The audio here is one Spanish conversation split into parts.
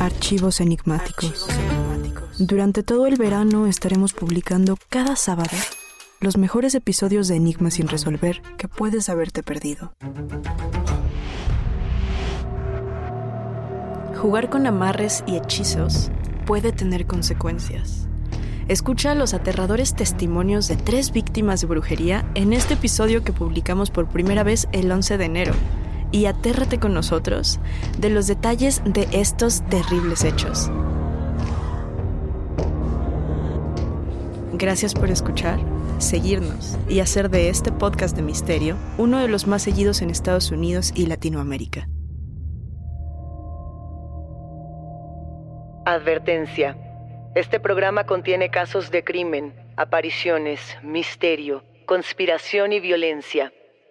Archivos enigmáticos. Durante todo el verano estaremos publicando cada sábado los mejores episodios de Enigmas sin resolver que puedes haberte perdido. Jugar con amarres y hechizos puede tener consecuencias. Escucha los aterradores testimonios de tres víctimas de brujería en este episodio que publicamos por primera vez el 11 de enero y atérrate con nosotros de los detalles de estos terribles hechos. Gracias por escuchar, seguirnos y hacer de este podcast de misterio uno de los más seguidos en Estados Unidos y Latinoamérica. Advertencia. Este programa contiene casos de crimen, apariciones, misterio, conspiración y violencia.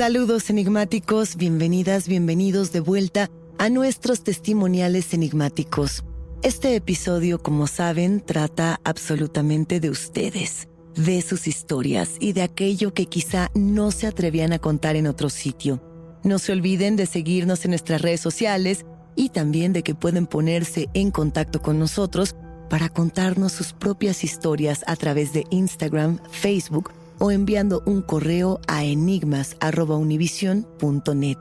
Saludos enigmáticos, bienvenidas, bienvenidos de vuelta a nuestros testimoniales enigmáticos. Este episodio, como saben, trata absolutamente de ustedes, de sus historias y de aquello que quizá no se atrevían a contar en otro sitio. No se olviden de seguirnos en nuestras redes sociales y también de que pueden ponerse en contacto con nosotros para contarnos sus propias historias a través de Instagram, Facebook o enviando un correo a enigmas.univision.net.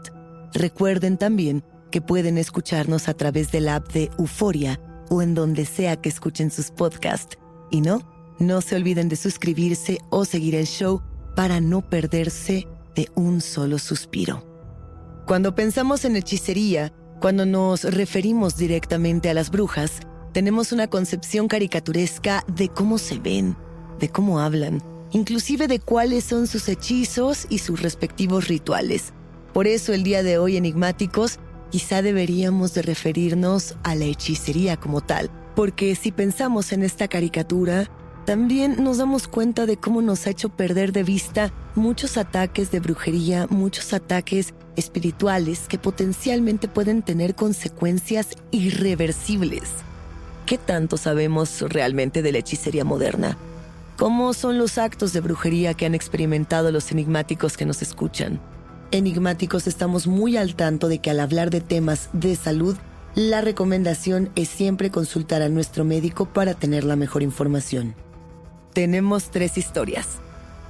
Recuerden también que pueden escucharnos a través de la app de Euforia o en donde sea que escuchen sus podcasts. Y no, no se olviden de suscribirse o seguir el show para no perderse de un solo suspiro. Cuando pensamos en hechicería, cuando nos referimos directamente a las brujas, tenemos una concepción caricaturesca de cómo se ven, de cómo hablan, inclusive de cuáles son sus hechizos y sus respectivos rituales. Por eso el día de hoy, enigmáticos, quizá deberíamos de referirnos a la hechicería como tal, porque si pensamos en esta caricatura, también nos damos cuenta de cómo nos ha hecho perder de vista muchos ataques de brujería, muchos ataques espirituales que potencialmente pueden tener consecuencias irreversibles. ¿Qué tanto sabemos realmente de la hechicería moderna? ¿Cómo son los actos de brujería que han experimentado los enigmáticos que nos escuchan? Enigmáticos estamos muy al tanto de que al hablar de temas de salud, la recomendación es siempre consultar a nuestro médico para tener la mejor información. Tenemos tres historias.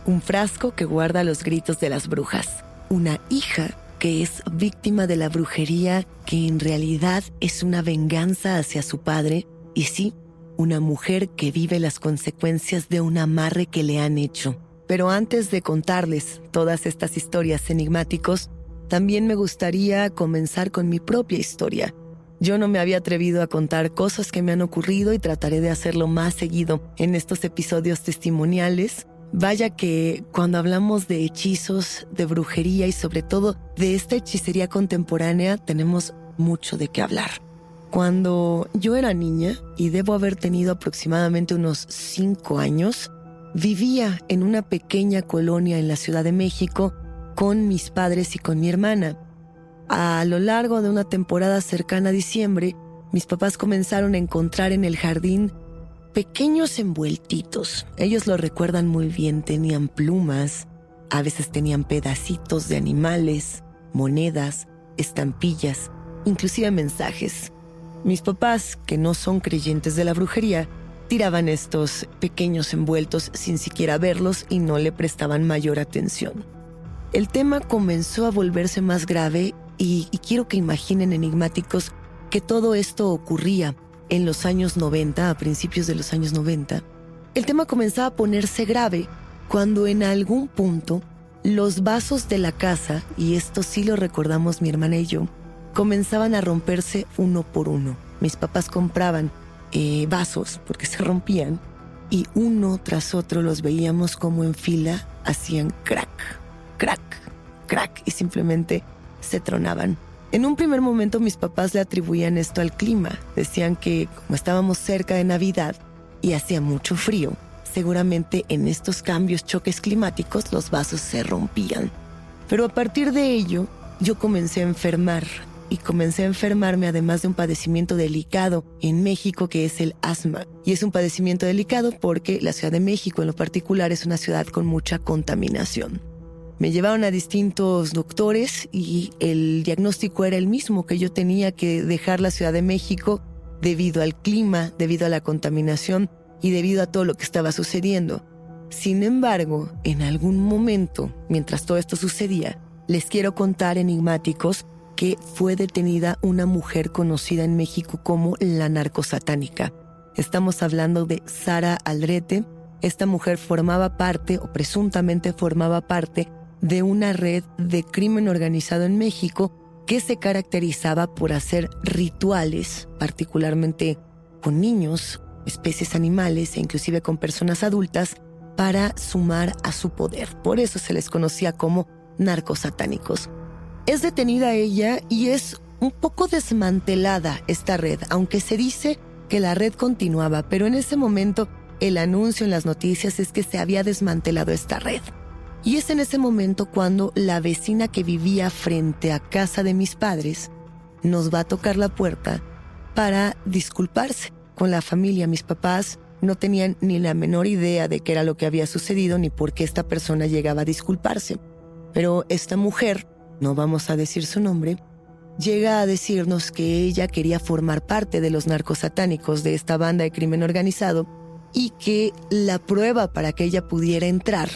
Un frasco que guarda los gritos de las brujas. Una hija que es víctima de la brujería que en realidad es una venganza hacia su padre. Y sí, una mujer que vive las consecuencias de un amarre que le han hecho. Pero antes de contarles todas estas historias enigmáticos, también me gustaría comenzar con mi propia historia. Yo no me había atrevido a contar cosas que me han ocurrido y trataré de hacerlo más seguido en estos episodios testimoniales. Vaya que cuando hablamos de hechizos, de brujería y sobre todo de esta hechicería contemporánea, tenemos mucho de qué hablar. Cuando yo era niña, y debo haber tenido aproximadamente unos cinco años, vivía en una pequeña colonia en la Ciudad de México con mis padres y con mi hermana. A lo largo de una temporada cercana a diciembre, mis papás comenzaron a encontrar en el jardín pequeños envueltitos. Ellos lo recuerdan muy bien, tenían plumas, a veces tenían pedacitos de animales, monedas, estampillas, inclusive mensajes. Mis papás, que no son creyentes de la brujería, tiraban estos pequeños envueltos sin siquiera verlos y no le prestaban mayor atención. El tema comenzó a volverse más grave y, quiero que imaginen enigmáticos que todo esto ocurría en los años 90, a principios de los años 90. El tema comenzaba a ponerse grave cuando en algún punto los vasos de la casa, y esto sí lo recordamos mi hermana y yo, comenzaban a romperse uno por uno. Mis papás compraban eh, vasos porque se rompían y uno tras otro los veíamos como en fila hacían crack, crack, crack y simplemente se tronaban. En un primer momento mis papás le atribuían esto al clima. Decían que como estábamos cerca de Navidad, y hacía mucho frío. Seguramente en estos cambios, choques climáticos, los vasos se rompían. Pero a partir de ello, yo comencé a enfermar y comencé a enfermarme además de un padecimiento delicado en México que es el asma. Y es un padecimiento delicado porque la Ciudad de México en lo particular es una ciudad con mucha contaminación. Me llevaron a distintos doctores y el diagnóstico era el mismo, que yo tenía que dejar la Ciudad de México debido al clima, debido a la contaminación y debido a todo lo que estaba sucediendo. Sin embargo, en algún momento, mientras todo esto sucedía, les quiero contar enigmáticos que fue detenida una mujer conocida en México como la narcosatánica. Estamos hablando de Sara Aldrete. Esta mujer formaba parte, o presuntamente formaba parte, de una red de crimen organizado en México que se caracterizaba por hacer rituales, particularmente con niños, especies animales e inclusive con personas adultas, para sumar a su poder. Por eso se les conocía como narcosatánicos. Es detenida ella y es un poco desmantelada esta red, aunque se dice que la red continuaba, pero en ese momento el anuncio en las noticias es que se había desmantelado esta red. Y es en ese momento cuando la vecina que vivía frente a casa de mis padres nos va a tocar la puerta para disculparse con la familia. Mis papás no tenían ni la menor idea de qué era lo que había sucedido ni por qué esta persona llegaba a disculparse. Pero esta mujer, no vamos a decir su nombre, llega a decirnos que ella quería formar parte de los narcosatánicos de esta banda de crimen organizado y que la prueba para que ella pudiera entrar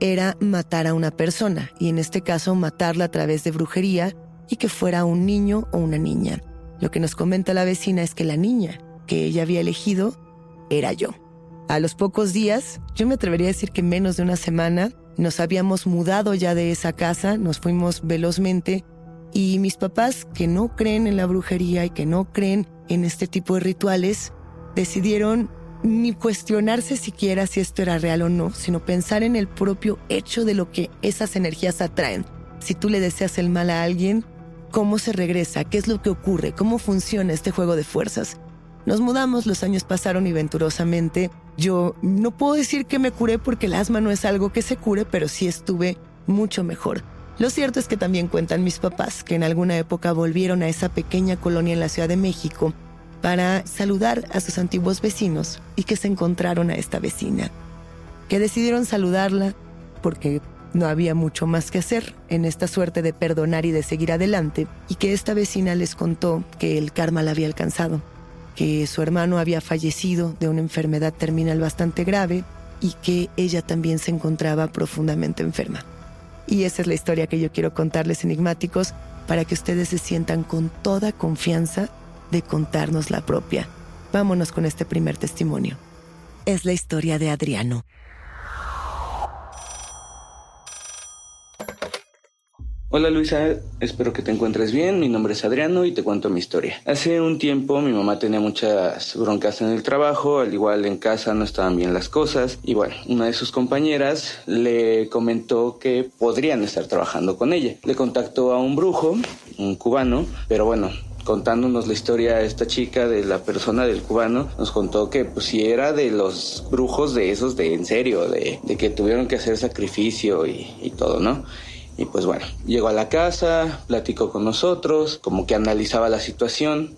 era matar a una persona, y en este caso matarla a través de brujería y que fuera un niño o una niña. Lo que nos comenta la vecina es que la niña que ella había elegido era yo. A los pocos días, yo me atrevería a decir que menos de una semana, nos habíamos mudado ya de esa casa, nos fuimos velozmente y mis papás, que no creen en la brujería y que no creen en este tipo de rituales, decidieron ni cuestionarse siquiera si esto era real o no, sino pensar en el propio hecho de lo que esas energías atraen. Si tú le deseas el mal a alguien, ¿cómo se regresa? ¿Qué es lo que ocurre? ¿Cómo funciona este juego de fuerzas? Nos mudamos, los años pasaron y venturosamente yo no puedo decir que me curé porque el asma no es algo que se cure, pero sí estuve mucho mejor. Lo cierto es que también cuentan mis papás que en alguna época volvieron a esa pequeña colonia en la Ciudad de México para saludar a sus antiguos vecinos y que se encontraron a esta vecina, que decidieron saludarla porque no había mucho más que hacer en esta suerte de perdonar y de seguir adelante, y que esta vecina les contó que el karma la había alcanzado, que su hermano había fallecido de una enfermedad terminal bastante grave y que ella también se encontraba profundamente enferma. Y esa es la historia que yo quiero contarles enigmáticos para que ustedes se sientan con toda confianza de contarnos la propia. Vámonos con este primer testimonio. Es la historia de Adriano. Hola Luisa, espero que te encuentres bien. Mi nombre es Adriano y te cuento mi historia. Hace un tiempo mi mamá tenía muchas broncas en el trabajo, al igual en casa no estaban bien las cosas y bueno, una de sus compañeras le comentó que podrían estar trabajando con ella. Le contactó a un brujo, un cubano, pero bueno, contándonos la historia esta chica de la persona del cubano, nos contó que pues si era de los brujos de esos de en serio, de, que tuvieron que hacer sacrificio y, todo, ¿no? Y pues bueno, llegó a la casa, platicó con nosotros, como que analizaba la situación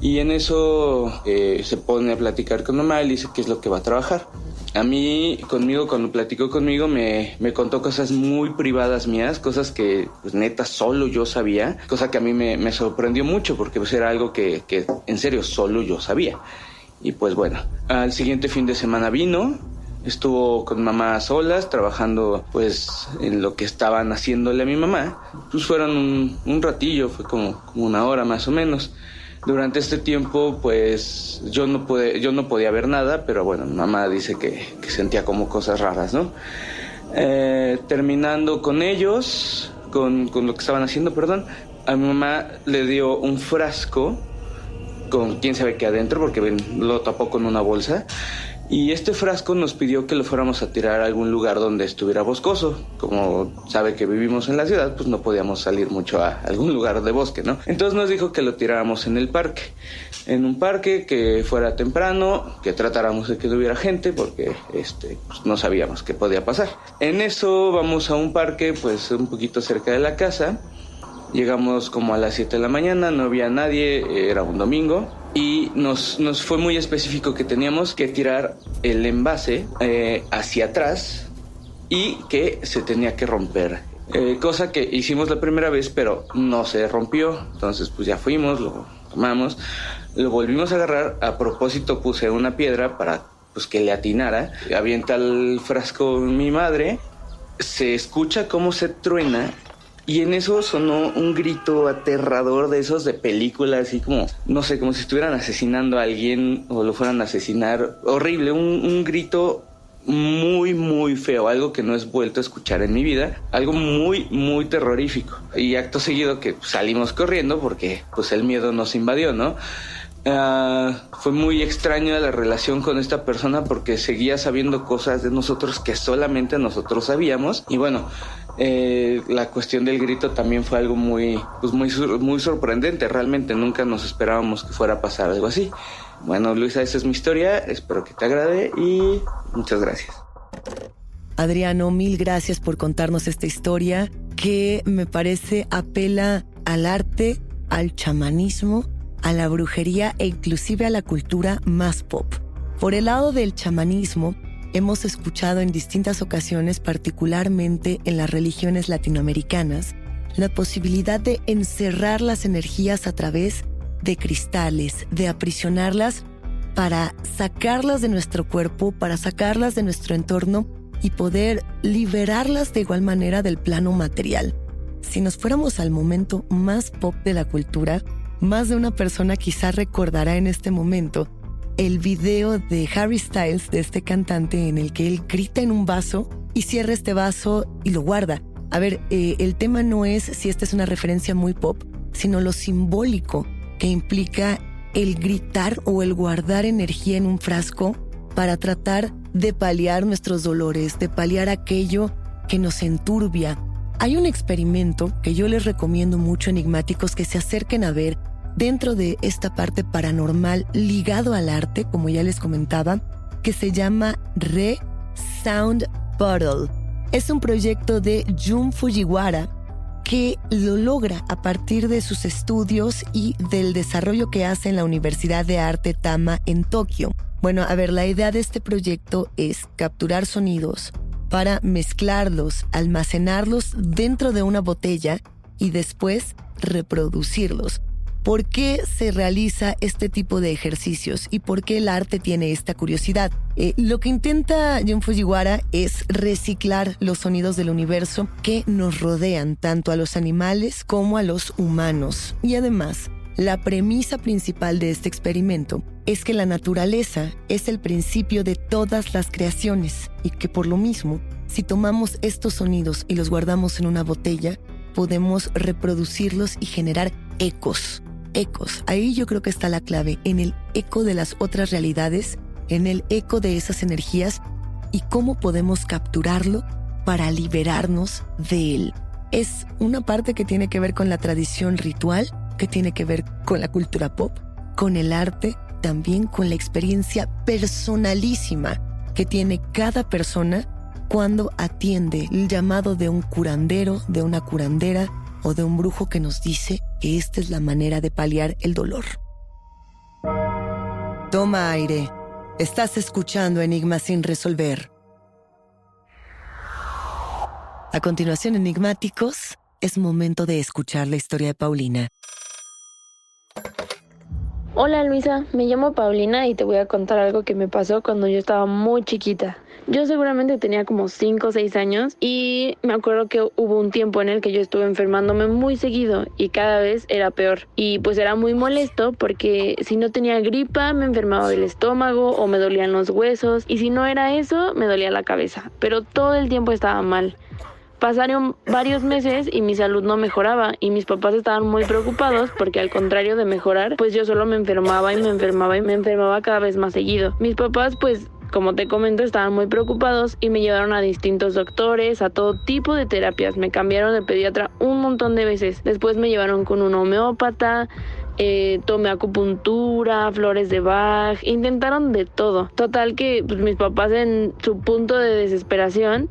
y en eso eh, se pone a platicar con mamá y dice qué es lo que va a trabajar. A mí, conmigo, cuando platicó conmigo, me, me contó cosas muy privadas mías, cosas que, pues neta, solo yo sabía, cosa que a mí me, me sorprendió mucho porque pues era algo que, que, en serio, solo yo sabía. Y pues bueno, al siguiente fin de semana vino, estuvo con mamá solas, trabajando pues en lo que estaban haciéndole a mi mamá. Pues fueron un, ratillo, fue como, una hora más o menos. Durante este tiempo, pues yo no, pude, yo no podía ver nada, pero bueno, mamá dice que, sentía como cosas raras, ¿no? Eh, terminando con ellos, con, con, lo que estaban haciendo, perdón, a mi mamá le dio un frasco con quién sabe qué adentro, porque lo tapó con una bolsa. Y este frasco nos pidió que lo fuéramos a tirar a algún lugar donde estuviera boscoso. Como sabe que vivimos en la ciudad, pues no podíamos salir mucho a algún lugar de bosque, ¿no? Entonces nos dijo que lo tiráramos en el parque. En un parque que fuera temprano, que tratáramos de que no hubiera gente, porque este, pues, no sabíamos qué podía pasar. En eso vamos a un parque, pues un poquito cerca de la casa. Llegamos como a las 7 de la mañana, no había nadie, era un domingo y nos, nos fue muy específico que teníamos que tirar el envase eh, hacia atrás y que se tenía que romper. Eh, cosa que hicimos la primera vez, pero no se rompió. Entonces, pues ya fuimos, lo tomamos, lo volvimos a agarrar. A propósito, puse una piedra para pues, que le atinara. Avienta el frasco mi madre. Se escucha cómo se truena y en eso sonó un grito aterrador de esos de película, así como, no sé, como si estuvieran asesinando a alguien o lo fueran a asesinar. Horrible, un, grito muy, muy feo, algo que no he vuelto a escuchar en mi vida, algo muy, muy terrorífico. Y acto seguido que salimos corriendo porque pues el miedo nos invadió, ¿no? Ah, fue muy extraña la relación con esta persona porque seguía sabiendo cosas de nosotros que solamente nosotros sabíamos. Y bueno, eh, la cuestión del grito también fue algo muy, pues muy, muy sorprendente. Realmente nunca nos esperábamos que fuera a pasar algo así. Bueno, Luisa, esa es mi historia. Espero que te agrade y muchas gracias. Adriano, mil gracias por contarnos esta historia que me parece apela al arte, al chamanismo, a la brujería e inclusive a la cultura más pop. Por el lado del chamanismo, hemos escuchado en distintas ocasiones, particularmente en las religiones latinoamericanas, la posibilidad de encerrar las energías a través de cristales, de aprisionarlas para sacarlas de nuestro cuerpo, para sacarlas de nuestro entorno y poder liberarlas de igual manera del plano material. Si nos fuéramos al momento más pop de la cultura, más de una persona quizá recordará en este momento el video de Harry Styles, de este cantante, en el que él grita en un vaso y cierra este vaso y lo guarda. A ver, eh, el tema no es si esta es una referencia muy pop, sino lo simbólico que implica el gritar o el guardar energía en un frasco para tratar de paliar nuestros dolores, de paliar aquello que nos enturbia. Hay un experimento que yo les recomiendo mucho enigmáticos que se acerquen a ver dentro de esta parte paranormal ligado al arte, como ya les comentaba, que se llama Re Sound Bottle. Es un proyecto de Jun Fujiwara que lo logra a partir de sus estudios y del desarrollo que hace en la Universidad de Arte Tama en Tokio. Bueno, a ver, la idea de este proyecto es capturar sonidos para mezclarlos, almacenarlos dentro de una botella y después reproducirlos. ¿Por qué se realiza este tipo de ejercicios y por qué el arte tiene esta curiosidad? Eh, lo que intenta Jun Fujiwara es reciclar los sonidos del universo que nos rodean, tanto a los animales como a los humanos. Y además, la premisa principal de este experimento es que la naturaleza es el principio de todas las creaciones y que por lo mismo, si tomamos estos sonidos y los guardamos en una botella, podemos reproducirlos y generar ecos ecos. Ahí yo creo que está la clave, en el eco de las otras realidades, en el eco de esas energías y cómo podemos capturarlo para liberarnos de él. Es una parte que tiene que ver con la tradición ritual, que tiene que ver con la cultura pop, con el arte, también con la experiencia personalísima que tiene cada persona cuando atiende el llamado de un curandero, de una curandera, o de un brujo que nos dice que esta es la manera de paliar el dolor. Toma aire. Estás escuchando Enigmas sin resolver. A continuación, enigmáticos, es momento de escuchar la historia de Paulina. Hola Luisa, me llamo Paulina y te voy a contar algo que me pasó cuando yo estaba muy chiquita. Yo seguramente tenía como 5 o 6 años y me acuerdo que hubo un tiempo en el que yo estuve enfermándome muy seguido y cada vez era peor. Y pues era muy molesto porque si no tenía gripa me enfermaba del estómago o me dolían los huesos y si no era eso me dolía la cabeza. Pero todo el tiempo estaba mal. Pasaron varios meses y mi salud no mejoraba y mis papás estaban muy preocupados porque al contrario de mejorar, pues yo solo me enfermaba y me enfermaba y me enfermaba cada vez más seguido. Mis papás pues como te comento, estaban muy preocupados y me llevaron a distintos doctores, a todo tipo de terapias. Me cambiaron de pediatra un montón de veces. Después me llevaron con un homeópata, eh, tomé acupuntura, flores de Bach, intentaron de todo. Total que pues, mis papás en su punto de desesperación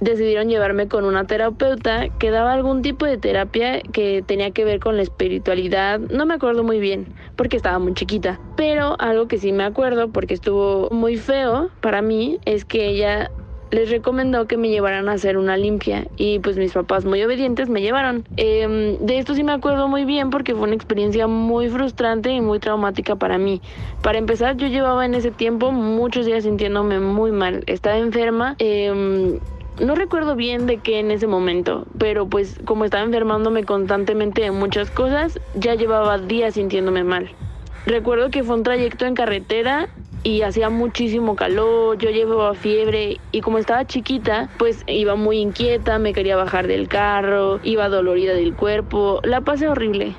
decidieron llevarme con una terapeuta que daba algún tipo de terapia que tenía que ver con la espiritualidad. No me acuerdo muy bien porque estaba muy chiquita, pero algo que sí me acuerdo porque estuvo muy feo para mí es que ella les recomendó que me llevaran a hacer una limpia y pues mis papás muy obedientes me llevaron. Em, de esto sí me acuerdo muy bien porque fue una experiencia muy frustrante y muy traumática para mí. Para empezar yo llevaba en ese tiempo muchos días sintiéndome muy mal. Estaba enferma. Em, no recuerdo bien de qué en ese momento, pero pues como estaba enfermándome constantemente de muchas cosas, ya llevaba días sintiéndome mal. Recuerdo que fue un trayecto en carretera y hacía muchísimo calor, yo llevaba fiebre y como estaba chiquita, pues iba muy inquieta, me quería bajar del carro, iba dolorida del cuerpo, la pasé horrible.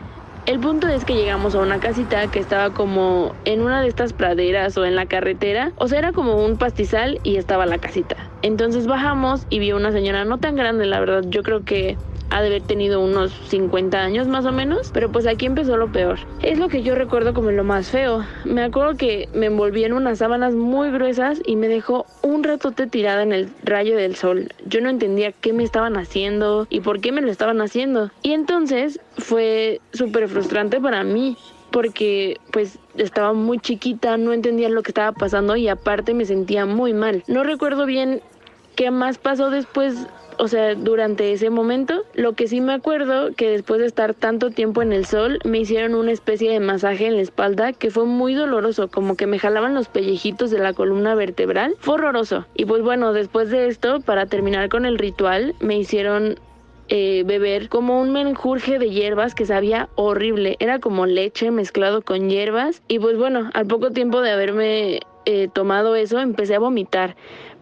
El punto es que llegamos a una casita que estaba como en una de estas praderas o en la carretera, o sea, era como un pastizal y estaba la casita. Entonces bajamos y vi una señora no tan grande, la verdad, yo creo que ha de haber tenido unos 50 años más o menos, pero pues aquí empezó lo peor. Es lo que yo recuerdo como lo más feo. Me acuerdo que me envolví en unas sábanas muy gruesas y me dejó un ratote tirada en el rayo del sol. Yo no entendía qué me estaban haciendo y por qué me lo estaban haciendo. Y entonces fue súper frustrante para mí porque pues estaba muy chiquita, no entendía lo que estaba pasando y aparte me sentía muy mal. No recuerdo bien qué más pasó después o sea, durante ese momento. Lo que sí me acuerdo que después de estar tanto tiempo en el sol, me hicieron una especie de masaje en la espalda que fue muy doloroso, como que me jalaban los pellejitos de la columna vertebral. Fue horroroso. Y pues bueno, después de esto, para terminar con el ritual, me hicieron eh, beber como un menjurje de hierbas que sabía horrible. Era como leche mezclado con hierbas. Y pues bueno, al poco tiempo de haberme eh, tomado eso, empecé a vomitar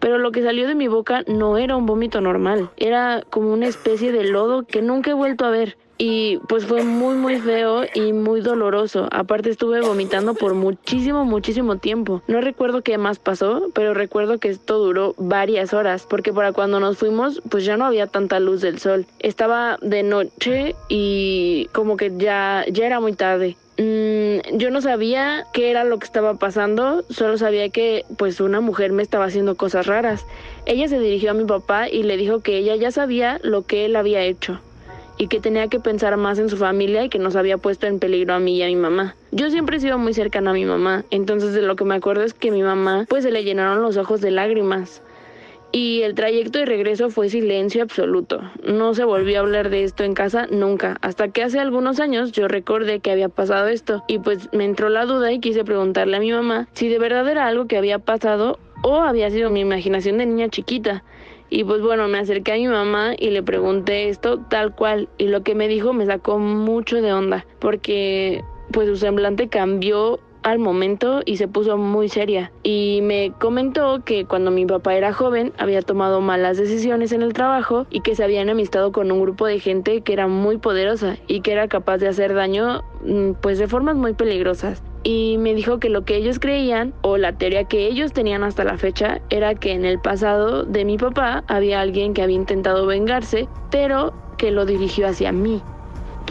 pero lo que salió de mi boca no era un vómito normal, era como una especie de lodo que nunca he vuelto a ver. Y pues fue muy muy feo y muy doloroso. Aparte estuve vomitando por muchísimo muchísimo tiempo. No recuerdo qué más pasó, pero recuerdo que esto duró varias horas, porque para cuando nos fuimos pues ya no había tanta luz del sol. Estaba de noche y como que ya ya era muy tarde. Mm, yo no sabía qué era lo que estaba pasando, solo sabía que pues una mujer me estaba haciendo cosas raras. Ella se dirigió a mi papá y le dijo que ella ya sabía lo que él había hecho y que tenía que pensar más en su familia y que nos había puesto en peligro a mí y a mi mamá. Yo siempre he sido muy cercana a mi mamá, entonces de lo que me acuerdo es que mi mamá pues se le llenaron los ojos de lágrimas y el trayecto de regreso fue silencio absoluto. No se volvió a hablar de esto en casa nunca, hasta que hace algunos años yo recordé que había pasado esto y pues me entró la duda y quise preguntarle a mi mamá si de verdad era algo que había pasado o había sido mi imaginación de niña chiquita. Y pues bueno, me acerqué a mi mamá y le pregunté esto tal cual y lo que me dijo me sacó mucho de onda porque pues su semblante cambió al momento y se puso muy seria. Y me comentó que cuando mi papá era joven había tomado malas decisiones en el trabajo y que se había enemistado con un grupo de gente que era muy poderosa y que era capaz de hacer daño mm, pues de formas muy peligrosas. Y me dijo que lo que ellos creían o la teoría que ellos tenían hasta la fecha era que en el pasado de mi papá había alguien que había intentado vengarse pero que lo dirigió hacia mí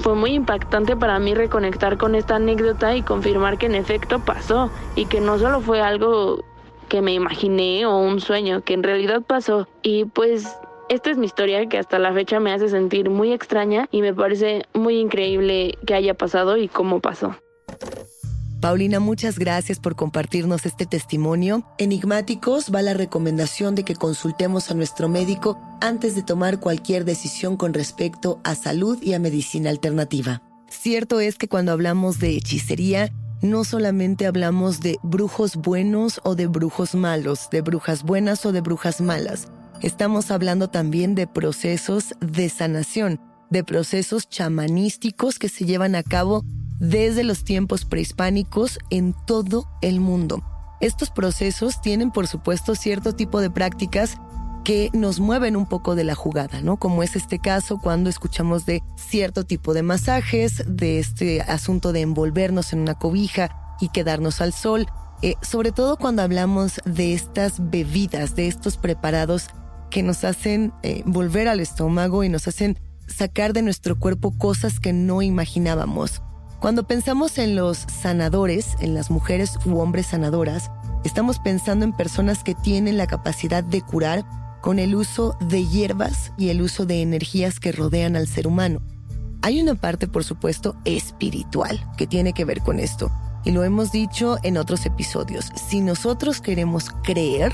fue muy impactante para mí reconectar con esta anécdota y confirmar que en efecto pasó y que no solo fue algo que me imaginé o un sueño, que en realidad pasó. Y pues esta es mi historia que hasta la fecha me hace sentir muy extraña y me parece muy increíble que haya pasado y cómo pasó. Paulina, muchas gracias por compartirnos este testimonio. Enigmáticos va la recomendación de que consultemos a nuestro médico antes de tomar cualquier decisión con respecto a salud y a medicina alternativa. Cierto es que cuando hablamos de hechicería, no solamente hablamos de brujos buenos o de brujos malos, de brujas buenas o de brujas malas. Estamos hablando también de procesos de sanación, de procesos chamanísticos que se llevan a cabo desde los tiempos prehispánicos en todo el mundo. Estos procesos tienen, por supuesto, cierto tipo de prácticas que nos mueven un poco de la jugada, ¿no? Como es este caso cuando escuchamos de cierto tipo de masajes, de este asunto de envolvernos en una cobija y quedarnos al sol, Eh, sobre todo cuando hablamos de estas bebidas, de estos preparados que nos hacen eh, volver al estómago y nos hacen sacar de nuestro cuerpo cosas que no imaginábamos. Cuando pensamos en los sanadores, en las mujeres u hombres sanadoras, estamos pensando en personas que tienen la capacidad de curar con el uso de hierbas y el uso de energías que rodean al ser humano. Hay una parte, por supuesto, espiritual que tiene que ver con esto. Y lo hemos dicho en otros episodios. Si nosotros queremos creer,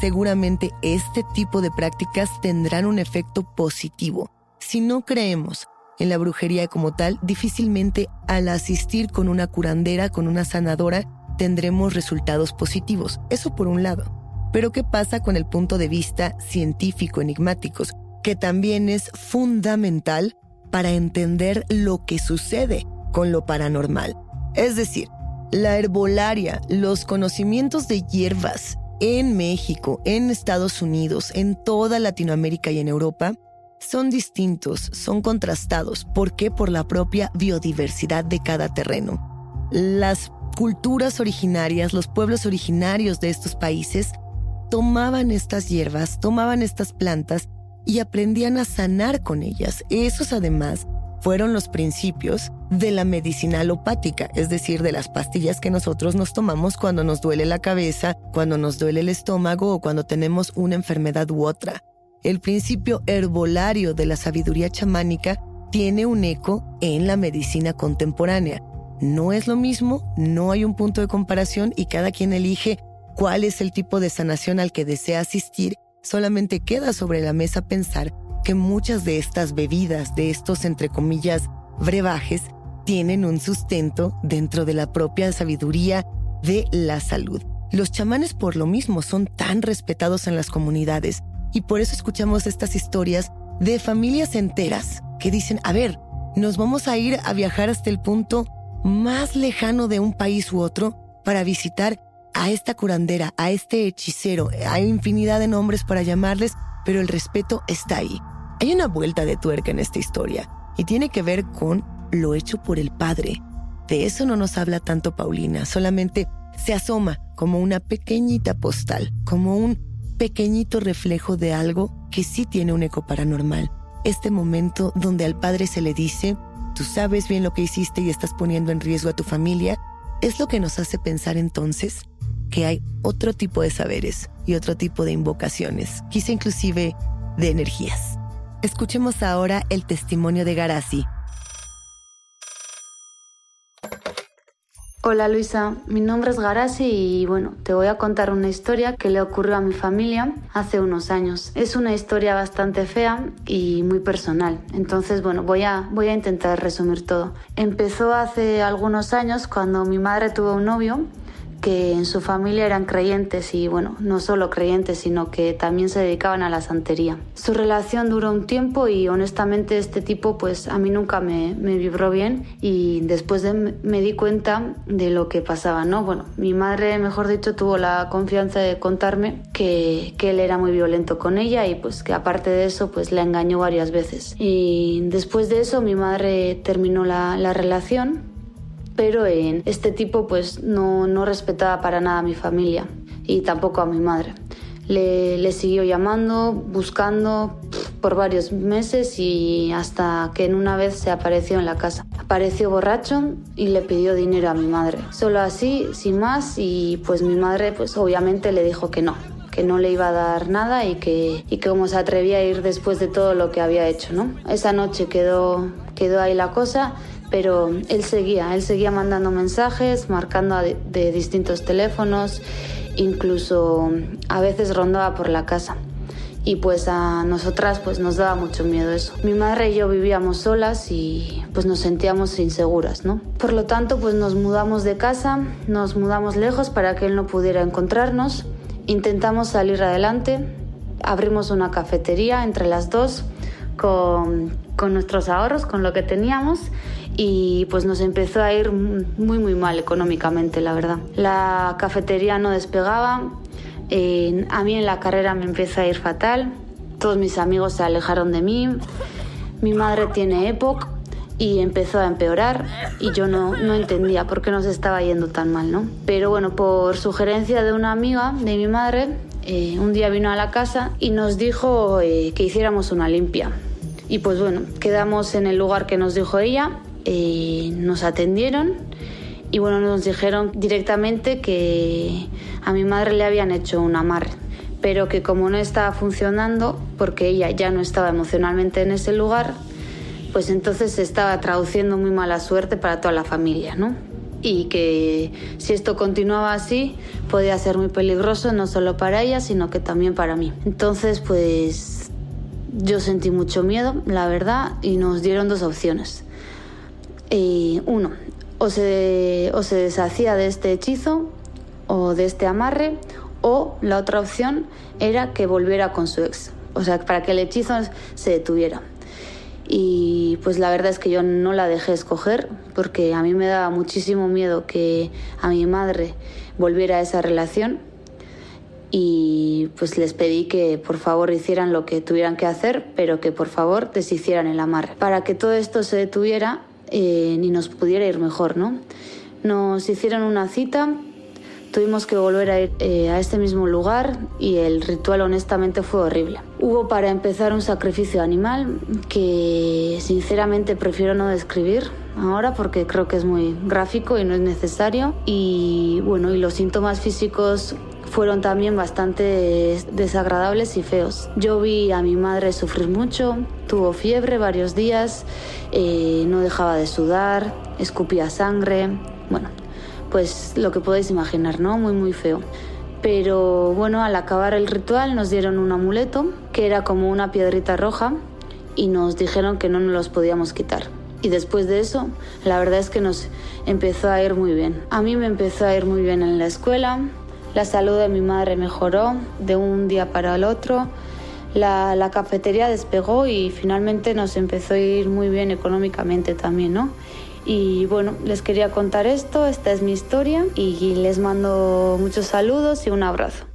seguramente este tipo de prácticas tendrán un efecto positivo. Si no creemos en la brujería como tal, difícilmente al asistir con una curandera, con una sanadora, tendremos resultados positivos. Eso por un lado. Pero ¿qué pasa con el punto de vista científico enigmáticos? Que también es fundamental para entender lo que sucede con lo paranormal. Es decir, la herbolaria, los conocimientos de hierbas en México, en Estados Unidos, en toda Latinoamérica y en Europa, son distintos, son contrastados. ¿Por qué? Por la propia biodiversidad de cada terreno. Las culturas originarias, los pueblos originarios de estos países, tomaban estas hierbas, tomaban estas plantas y aprendían a sanar con ellas. Esos además fueron los principios de la medicina alopática, es decir, de las pastillas que nosotros nos tomamos cuando nos duele la cabeza, cuando nos duele el estómago o cuando tenemos una enfermedad u otra. El principio herbolario de la sabiduría chamánica tiene un eco en la medicina contemporánea. No es lo mismo, no hay un punto de comparación y cada quien elige cuál es el tipo de sanación al que desea asistir Solamente queda sobre la mesa pensar que muchas de estas bebidas, de estos entre comillas brebajes, tienen un sustento dentro de la propia sabiduría de la salud. Los chamanes por lo mismo son tan respetados en las comunidades y por eso escuchamos estas historias de familias enteras que dicen, a ver, nos vamos a ir a viajar hasta el punto más lejano de un país u otro para visitar a esta curandera, a este hechicero. Hay infinidad de nombres para llamarles, pero el respeto está ahí. Hay una vuelta de tuerca en esta historia y tiene que ver con lo hecho por el padre. De eso no nos habla tanto Paulina, solamente se asoma como una pequeñita postal, como un pequeñito reflejo de algo que sí tiene un eco paranormal. Este momento donde al padre se le dice, tú sabes bien lo que hiciste y estás poniendo en riesgo a tu familia, es lo que nos hace pensar entonces que hay otro tipo de saberes y otro tipo de invocaciones, quizá inclusive de energías. Escuchemos ahora el testimonio de Garasi. Hola Luisa, mi nombre es Garasi y bueno, te voy a contar una historia que le ocurrió a mi familia hace unos años. Es una historia bastante fea y muy personal, entonces bueno, voy a, voy a intentar resumir todo. Empezó hace algunos años cuando mi madre tuvo un novio que en su familia eran creyentes y bueno, no solo creyentes, sino que también se dedicaban a la santería. Su relación duró un tiempo y honestamente este tipo pues a mí nunca me, vibró bien y después de, me di cuenta de lo que pasaba, ¿no? Bueno, mi madre, mejor dicho, tuvo la confianza de contarme que, que él era muy violento con ella y pues que aparte de eso pues la engañó varias veces. Y después de eso mi madre terminó la relación pero en este tipo pues no, no respetaba para nada a mi familia y tampoco a mi madre. Le, le, siguió llamando, buscando por varios meses y hasta que en una vez se apareció en la casa. Apareció borracho y le pidió dinero a mi madre. Solo así, sin más, y pues mi madre pues obviamente le dijo que no, que no le iba a dar nada y que, y que cómo se atrevía a ir después de todo lo que había hecho, ¿no? Esa noche quedó, quedó ahí la cosa pero él seguía, él seguía mandando mensajes, marcando de, distintos teléfonos, incluso a veces rondaba por la casa. Y pues a nosotras pues nos daba mucho miedo eso. Mi madre y yo vivíamos solas y pues nos sentíamos inseguras, ¿no? Por lo tanto pues nos mudamos de casa, nos mudamos lejos para que él no pudiera encontrarnos. Intentamos salir adelante, abrimos una cafetería entre las dos con, con nuestros ahorros, con lo que teníamos y pues nos empezó a ir muy muy mal económicamente, la verdad. La cafetería no despegaba, a mí en la carrera me empezó a ir fatal, todos mis amigos se alejaron de mí, mi madre tiene EPOC y empezó a empeorar y yo no, no entendía por qué nos estaba yendo tan mal, ¿no? Pero bueno, por sugerencia de una amiga de mi madre, eh, un día vino a la casa y nos dijo eh, que hiciéramos una limpia. Y pues bueno, quedamos en el lugar que nos dijo ella, eh, nos atendieron y bueno, nos dijeron directamente que a mi madre le habían hecho un amarre, pero que como no estaba funcionando, porque ella ya no estaba emocionalmente en ese lugar, pues entonces se estaba traduciendo muy mala suerte para toda la familia, ¿no? Y que si esto continuaba así, podía ser muy peligroso no solo para ella, sino que también para mí. Entonces, pues yo sentí mucho miedo, la verdad, y nos dieron dos opciones. Eh, uno, o se, o se deshacía de este hechizo o de este amarre, o la otra opción era que volviera con su ex, o sea, para que el hechizo se detuviera y pues la verdad es que yo no la dejé escoger porque a mí me daba muchísimo miedo que a mi madre volviera a esa relación y pues les pedí que por favor hicieran lo que tuvieran que hacer pero que por favor deshicieran el amarre para que todo esto se detuviera eh, y nos pudiera ir mejor, ¿no? Nos hicieron una cita Tuvimos que volver a ir eh, a este mismo lugar y el ritual honestamente fue horrible. Hubo para empezar un sacrificio animal que sinceramente prefiero no describir ahora porque creo que es muy gráfico y no es necesario. Y bueno, y los síntomas físicos fueron también bastante desagradables y feos. Yo vi a mi madre sufrir mucho, tuvo fiebre varios días, eh, no dejaba de sudar, escupía sangre. Bueno, pues lo que podéis imaginar, ¿no? Muy, muy feo. Pero bueno, al acabar el ritual nos dieron un amuleto que era como una piedrita roja y nos dijeron que no nos los podíamos quitar. Y después de eso, la verdad es que nos empezó a ir muy bien. A mí me empezó a ir muy bien en la escuela, la salud de mi madre mejoró de un día para el otro, la, la cafetería despegó y finalmente nos empezó a ir muy bien económicamente también, ¿no? Y bueno, les quería contar esto, esta es mi historia y les mando muchos saludos y un abrazo.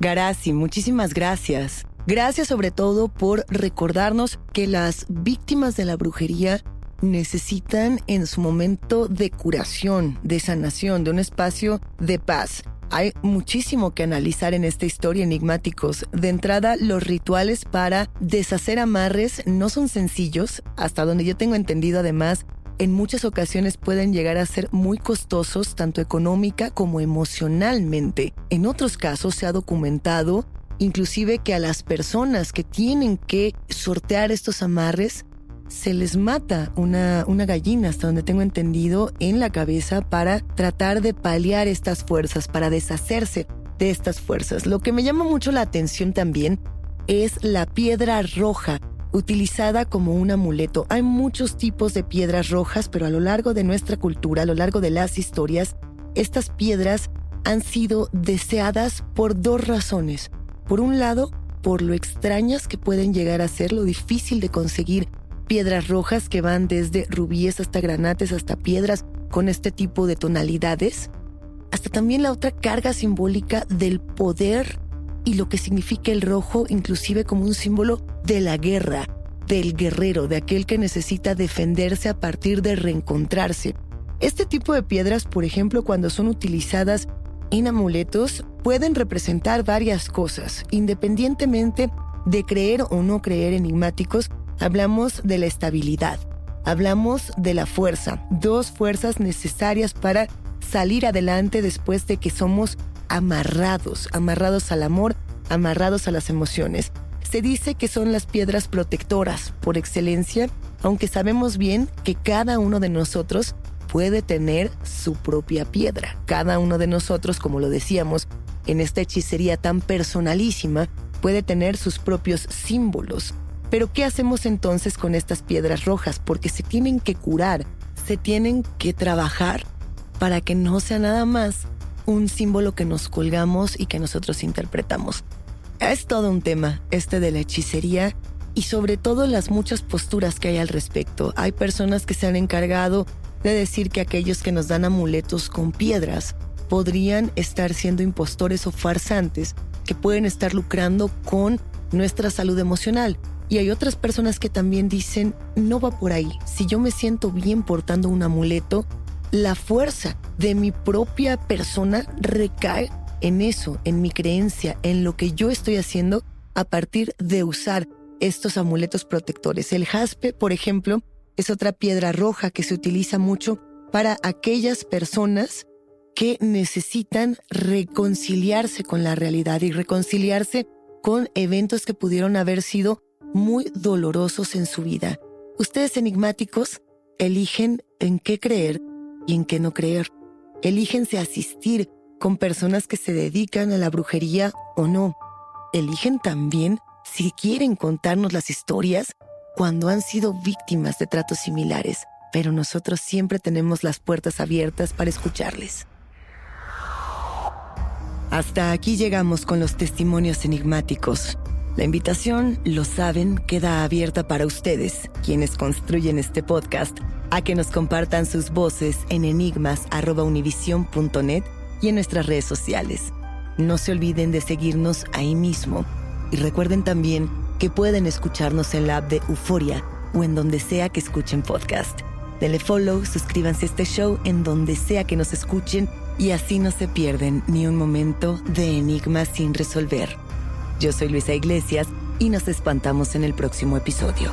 Garasi, muchísimas gracias. Gracias sobre todo por recordarnos que las víctimas de la brujería necesitan en su momento de curación, de sanación, de un espacio de paz. Hay muchísimo que analizar en esta historia enigmáticos. De entrada, los rituales para deshacer amarres no son sencillos, hasta donde yo tengo entendido además, en muchas ocasiones pueden llegar a ser muy costosos tanto económica como emocionalmente. En otros casos se ha documentado inclusive que a las personas que tienen que sortear estos amarres se les mata una, una gallina, hasta donde tengo entendido, en la cabeza para tratar de paliar estas fuerzas, para deshacerse de estas fuerzas. Lo que me llama mucho la atención también es la piedra roja utilizada como un amuleto. Hay muchos tipos de piedras rojas, pero a lo largo de nuestra cultura, a lo largo de las historias, estas piedras han sido deseadas por dos razones. Por un lado, por lo extrañas que pueden llegar a ser, lo difícil de conseguir piedras rojas que van desde rubíes hasta granates hasta piedras con este tipo de tonalidades, hasta también la otra carga simbólica del poder y lo que significa el rojo inclusive como un símbolo de la guerra, del guerrero, de aquel que necesita defenderse a partir de reencontrarse. Este tipo de piedras, por ejemplo, cuando son utilizadas en amuletos, pueden representar varias cosas, independientemente de creer o no creer enigmáticos, hablamos de la estabilidad, hablamos de la fuerza, dos fuerzas necesarias para salir adelante después de que somos amarrados, amarrados al amor, amarrados a las emociones. Se dice que son las piedras protectoras por excelencia, aunque sabemos bien que cada uno de nosotros puede tener su propia piedra. Cada uno de nosotros, como lo decíamos, en esta hechicería tan personalísima, puede tener sus propios símbolos. Pero ¿qué hacemos entonces con estas piedras rojas? Porque se tienen que curar, se tienen que trabajar para que no sea nada más un símbolo que nos colgamos y que nosotros interpretamos. Es todo un tema este de la hechicería y sobre todo las muchas posturas que hay al respecto. Hay personas que se han encargado de decir que aquellos que nos dan amuletos con piedras podrían estar siendo impostores o farsantes que pueden estar lucrando con nuestra salud emocional. Y hay otras personas que también dicen, no va por ahí. Si yo me siento bien portando un amuleto, la fuerza de mi propia persona recae en eso, en mi creencia, en lo que yo estoy haciendo a partir de usar estos amuletos protectores. El jaspe, por ejemplo, es otra piedra roja que se utiliza mucho para aquellas personas que necesitan reconciliarse con la realidad y reconciliarse con eventos que pudieron haber sido muy dolorosos en su vida. Ustedes enigmáticos eligen en qué creer y en qué no creer. Elígense asistir con personas que se dedican a la brujería o no. Eligen también si quieren contarnos las historias cuando han sido víctimas de tratos similares, pero nosotros siempre tenemos las puertas abiertas para escucharles. Hasta aquí llegamos con los testimonios enigmáticos. La invitación, lo saben, queda abierta para ustedes, quienes construyen este podcast, a que nos compartan sus voces en enigmas.univision.net y en nuestras redes sociales. No se olviden de seguirnos ahí mismo y recuerden también que pueden escucharnos en la app de Euforia o en donde sea que escuchen podcast. Denle follow, suscríbanse a este show en donde sea que nos escuchen y así no se pierden ni un momento de enigmas sin resolver. Yo soy Luisa Iglesias y nos espantamos en el próximo episodio.